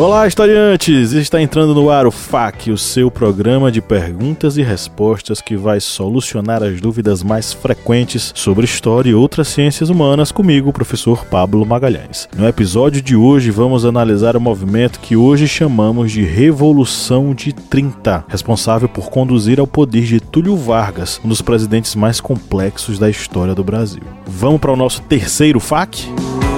Olá, historiantes! Está entrando no ar o FAQ, o seu programa de perguntas e respostas que vai solucionar as dúvidas mais frequentes sobre história e outras ciências humanas comigo, o professor Pablo Magalhães. No episódio de hoje, vamos analisar o movimento que hoje chamamos de Revolução de 30, responsável por conduzir ao poder de Túlio Vargas, um dos presidentes mais complexos da história do Brasil. Vamos para o nosso terceiro FAQ?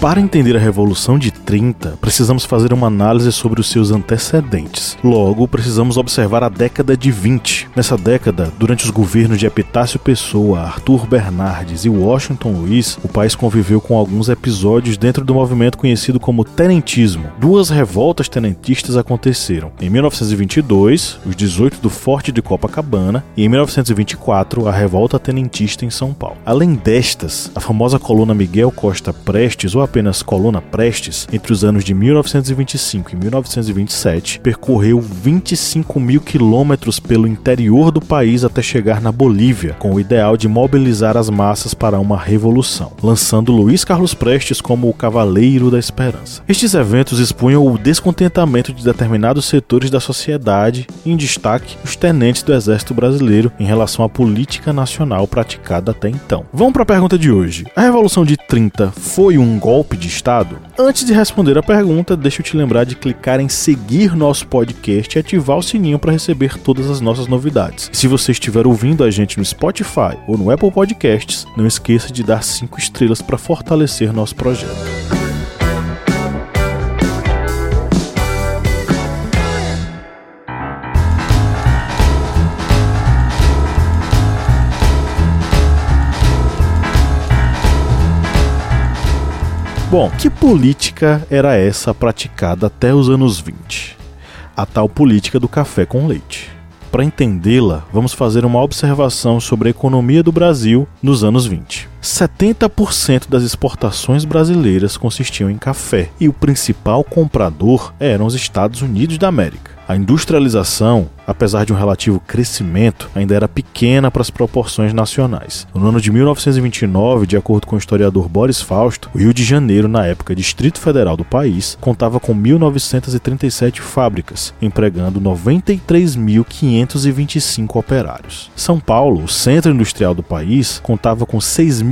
Para entender a Revolução de 30, precisamos fazer uma análise sobre os seus antecedentes. Logo, precisamos observar a década de 20. Nessa década, durante os governos de Epitácio Pessoa, Arthur Bernardes e Washington Luiz, o país conviveu com alguns episódios dentro do movimento conhecido como tenentismo. Duas revoltas tenentistas aconteceram. Em 1922, os 18 do Forte de Copacabana, e em 1924, a revolta tenentista em São Paulo. Além destas, a famosa coluna Miguel Costa Prestes, ou apenas coluna Prestes, entre os anos de 1925 e 1927, percorreu 25 mil quilômetros pelo interior do país até chegar na Bolívia, com o ideal de mobilizar as massas para uma revolução, lançando Luiz Carlos Prestes como o Cavaleiro da Esperança. Estes eventos expunham o descontentamento de determinados setores da sociedade, em destaque os tenentes do Exército Brasileiro em relação à política nacional praticada até então. Vamos para a pergunta de hoje. A Revolução de 30 foi um golpe de Estado? Antes de responder a pergunta, deixa eu te lembrar de clicar em seguir nosso podcast e ativar o sininho para receber todas as nossas novidades. Se você estiver ouvindo a gente no Spotify ou no Apple Podcasts, não esqueça de dar 5 estrelas para fortalecer nosso projeto. Bom, que política era essa praticada até os anos 20? A tal política do café com leite. Para entendê-la, vamos fazer uma observação sobre a economia do Brasil nos anos 20. 70% das exportações brasileiras consistiam em café e o principal comprador eram os Estados Unidos da América. A industrialização, apesar de um relativo crescimento, ainda era pequena para as proporções nacionais. No ano de 1929, de acordo com o historiador Boris Fausto, o Rio de Janeiro, na época Distrito Federal do país, contava com 1.937 fábricas, empregando 93.525 operários. São Paulo, o centro industrial do país, contava com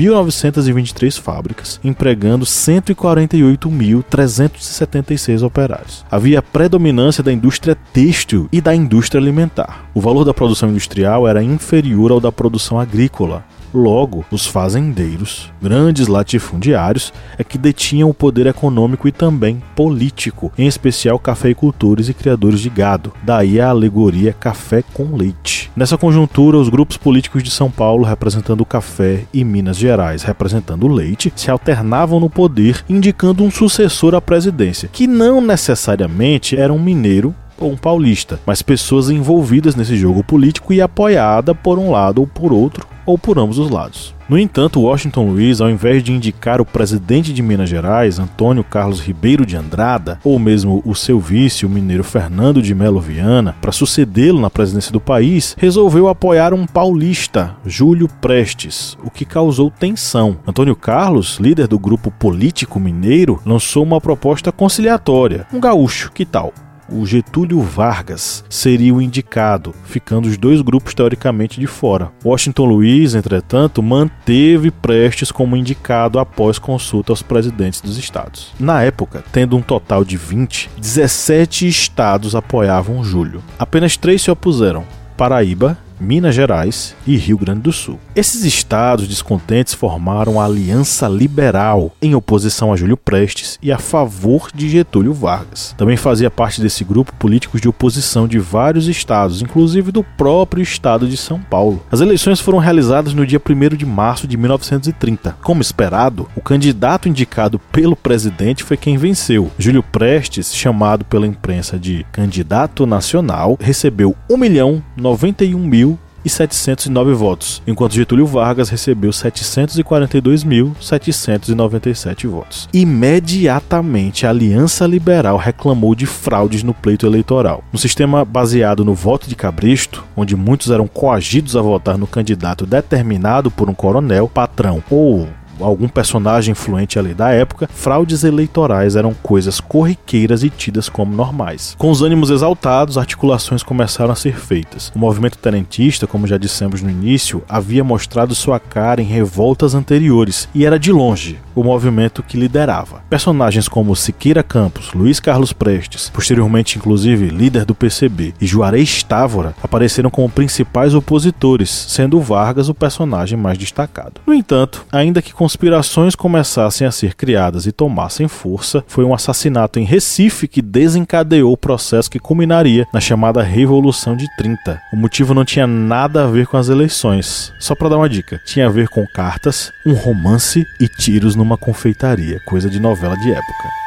6.923 fábricas, empregando 148.376 operários. Havia predominância da indústria têxtil e da indústria alimentar. O valor da produção industrial era inferior ao da produção agrícola. Logo, os fazendeiros, grandes latifundiários, é que detinham o poder econômico e também político, em especial cafeicultores e criadores de gado. Daí a alegoria café com leite. Nessa conjuntura, os grupos políticos de São Paulo, representando o café, e Minas Gerais, representando o leite, se alternavam no poder, indicando um sucessor à presidência, que não necessariamente era um mineiro ou um paulista, mas pessoas envolvidas nesse jogo político e apoiada por um lado ou por outro, ou por ambos os lados. No entanto, Washington Luiz, ao invés de indicar o presidente de Minas Gerais, Antônio Carlos Ribeiro de Andrada, ou mesmo o seu vice, o mineiro Fernando de Melo Viana, para sucedê-lo na presidência do país, resolveu apoiar um paulista, Júlio Prestes, o que causou tensão. Antônio Carlos, líder do grupo político mineiro, lançou uma proposta conciliatória. Um gaúcho, que tal? O Getúlio Vargas seria o indicado, ficando os dois grupos teoricamente de fora. Washington Luiz, entretanto, manteve Prestes como indicado após consulta aos presidentes dos estados. Na época, tendo um total de 20, 17 estados apoiavam Júlio. Apenas três se opuseram: Paraíba, Minas Gerais e Rio Grande do Sul. Esses estados descontentes formaram a Aliança Liberal em oposição a Júlio Prestes e a favor de Getúlio Vargas. Também fazia parte desse grupo políticos de oposição de vários estados, inclusive do próprio estado de São Paulo. As eleições foram realizadas no dia 1 de março de 1930. Como esperado, o candidato indicado pelo presidente foi quem venceu. Júlio Prestes, chamado pela imprensa de candidato nacional, recebeu 1 milhão 91 mil 709 votos, enquanto Getúlio Vargas recebeu 742.797 votos. Imediatamente, a Aliança Liberal reclamou de fraudes no pleito eleitoral. No sistema baseado no voto de cabresto, onde muitos eram coagidos a votar no candidato determinado por um coronel, patrão ou algum personagem influente ali da época, fraudes eleitorais eram coisas corriqueiras e tidas como normais. Com os ânimos exaltados, articulações começaram a ser feitas. O movimento tenentista, como já dissemos no início, havia mostrado sua cara em revoltas anteriores e era de longe o movimento que liderava. Personagens como Siqueira Campos, Luiz Carlos Prestes, posteriormente inclusive líder do PCB, e Juarez Távora apareceram como principais opositores, sendo Vargas o personagem mais destacado. No entanto, ainda que conspirações começassem a ser criadas e tomassem força, foi um assassinato em Recife que desencadeou o processo que culminaria na chamada Revolução de 30. O motivo não tinha nada a ver com as eleições. Só para dar uma dica, tinha a ver com cartas, um romance e tiros numa confeitaria, coisa de novela de época.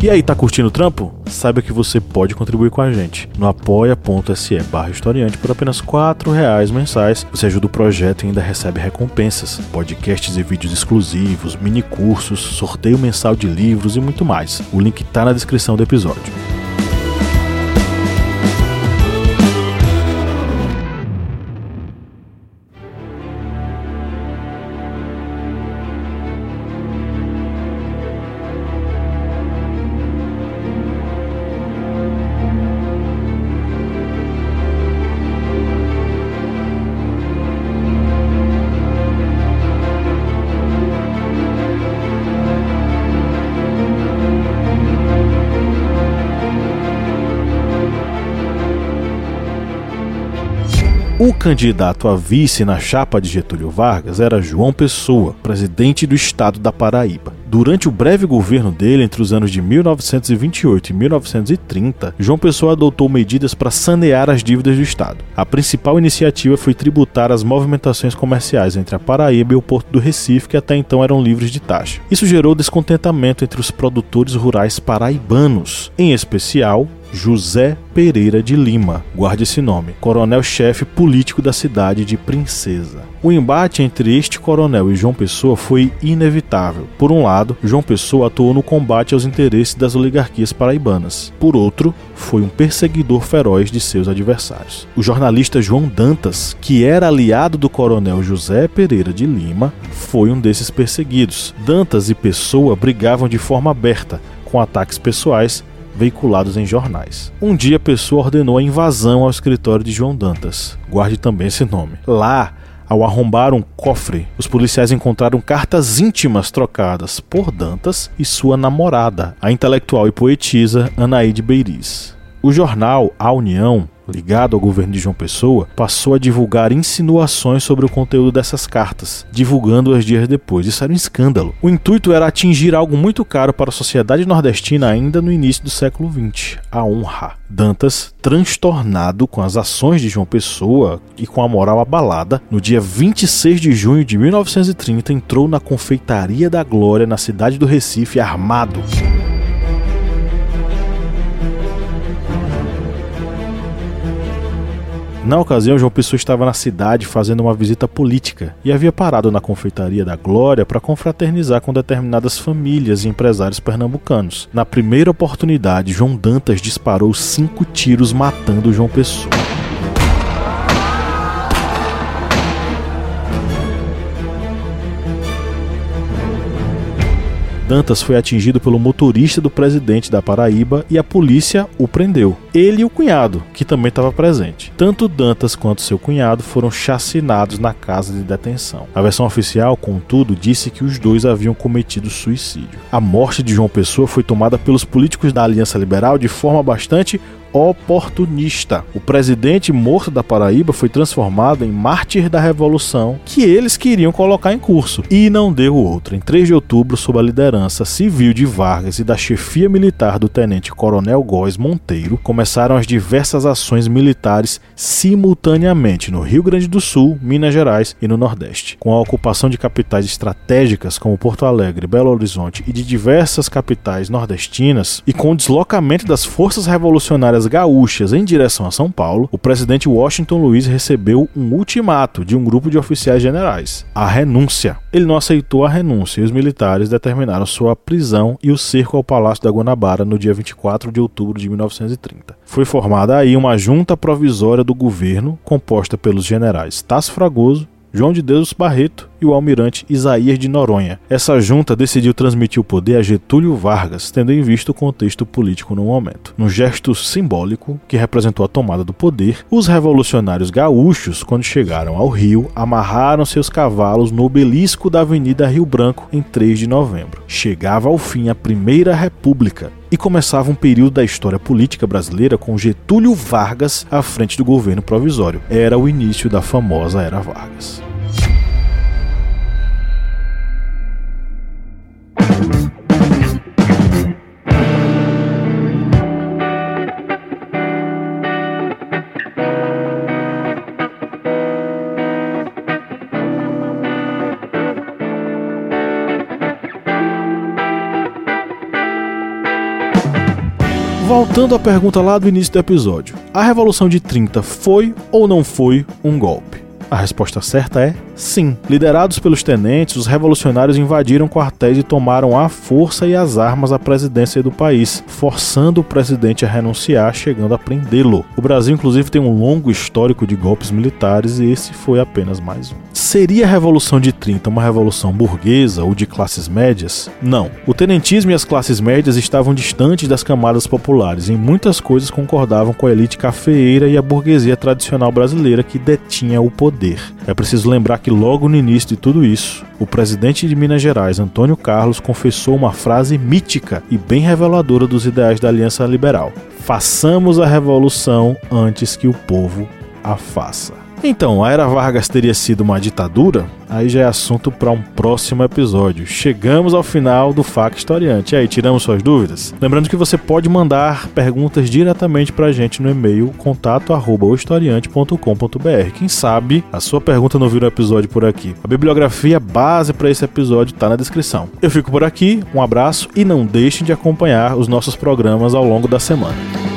E aí, tá curtindo o trampo? Saiba que você pode contribuir com a gente no apoia.se barra historiante por apenas R$ reais mensais. Você ajuda o projeto e ainda recebe recompensas, podcasts e vídeos exclusivos, mini cursos, sorteio mensal de livros e muito mais. O link tá na descrição do episódio. O candidato a vice na chapa de Getúlio Vargas era João Pessoa, presidente do estado da Paraíba. Durante o breve governo dele, entre os anos de 1928 e 1930, João Pessoa adotou medidas para sanear as dívidas do Estado. A principal iniciativa foi tributar as movimentações comerciais entre a Paraíba e o Porto do Recife, que até então eram livres de taxa. Isso gerou descontentamento entre os produtores rurais paraibanos, em especial José Pereira de Lima, guarde esse nome, coronel-chefe político da cidade de Princesa. O embate entre este coronel e João Pessoa foi inevitável. Por um lado, João Pessoa atuou no combate aos interesses das oligarquias paraibanas. Por outro, foi um perseguidor feroz de seus adversários. O jornalista João Dantas, que era aliado do coronel José Pereira de Lima, foi um desses perseguidos. Dantas e Pessoa brigavam de forma aberta, com ataques pessoais veiculados em jornais. Um dia a pessoa ordenou a invasão ao escritório de João Dantas. Guarde também esse nome. Lá, ao arrombar um cofre, os policiais encontraram cartas íntimas trocadas por Dantas e sua namorada, a intelectual e poetisa Anaíde Beiriz. O jornal A União ligado ao governo de João Pessoa, passou a divulgar insinuações sobre o conteúdo dessas cartas, divulgando-as dias depois. Isso era um escândalo. O intuito era atingir algo muito caro para a sociedade nordestina ainda no início do século XX: a honra. Dantas, transtornado com as ações de João Pessoa e com a moral abalada, no dia 26 de junho de 1930 entrou na Confeitaria da Glória na cidade do Recife armado. Na ocasião, João Pessoa estava na cidade fazendo uma visita política e havia parado na confeitaria da Glória para confraternizar com determinadas famílias e empresários pernambucanos. Na primeira oportunidade, João Dantas disparou cinco tiros matando João Pessoa. Dantas foi atingido pelo motorista do presidente da Paraíba e a polícia o prendeu. Ele e o cunhado, que também estava presente. Tanto Dantas quanto seu cunhado foram chacinados na casa de detenção. A versão oficial, contudo, disse que os dois haviam cometido suicídio. A morte de João Pessoa foi tomada pelos políticos da Aliança Liberal de forma bastante oportunista. O presidente morto da Paraíba foi transformado em mártir da revolução que eles queriam colocar em curso e não deu outra. Em 3 de outubro, sob a liderança civil de Vargas e da chefia militar do tenente coronel Góes Monteiro, começaram as diversas ações militares simultaneamente no Rio Grande do Sul, Minas Gerais e no Nordeste, com a ocupação de capitais estratégicas como Porto Alegre, Belo Horizonte e de diversas capitais nordestinas e com o deslocamento das forças revolucionárias gaúchas em direção a São Paulo, o presidente Washington Luiz recebeu um ultimato de um grupo de oficiais generais, a renúncia. Ele não aceitou a renúncia e os militares determinaram sua prisão e o cerco ao Palácio da Guanabara no dia 24 de outubro de 1930. Foi formada aí uma junta provisória do governo composta pelos generais Tasso Fragoso, João de Deus Barreto e o almirante Isaías de Noronha. Essa junta decidiu transmitir o poder a Getúlio Vargas, tendo em vista o contexto político no momento. Num gesto simbólico que representou a tomada do poder, os revolucionários gaúchos, quando chegaram ao Rio, amarraram seus cavalos no obelisco da Avenida Rio Branco em 3 de novembro. Chegava ao fim a Primeira República, e começava um período da história política brasileira com Getúlio Vargas à frente do governo provisório. Era o início da famosa Era Vargas. Voltando à pergunta lá do início do episódio: a Revolução de 30 foi ou não foi um golpe? A resposta certa é sim. Liderados pelos tenentes, os revolucionários invadiram quartéis e tomaram à força e as armas a presidência do país, forçando o presidente a renunciar, chegando a prendê-lo. O Brasil, inclusive, tem um longo histórico de golpes militares e esse foi apenas mais um. Seria a Revolução de 30 uma revolução burguesa ou de classes médias? Não. O tenentismo e as classes médias estavam distantes das camadas populares e em muitas coisas concordavam com a elite cafeeira e a burguesia tradicional brasileira que detinha o poder. É preciso lembrar que logo no início de tudo isso, o presidente de Minas Gerais, Antônio Carlos, confessou uma frase mítica e bem reveladora dos ideais da Aliança Liberal: Façamos a revolução antes que o povo a faça. Então, a Era Vargas teria sido uma ditadura? Aí já é assunto para um próximo episódio. Chegamos ao final do FAC Historiante. E aí, tiramos suas dúvidas? Lembrando que você pode mandar perguntas diretamente para a gente no e-mail contato@historiante.com.br. Quem sabe a sua pergunta não vira um episódio por aqui. A bibliografia base para esse episódio está na descrição. Eu fico por aqui, um abraço e não deixem de acompanhar os nossos programas ao longo da semana.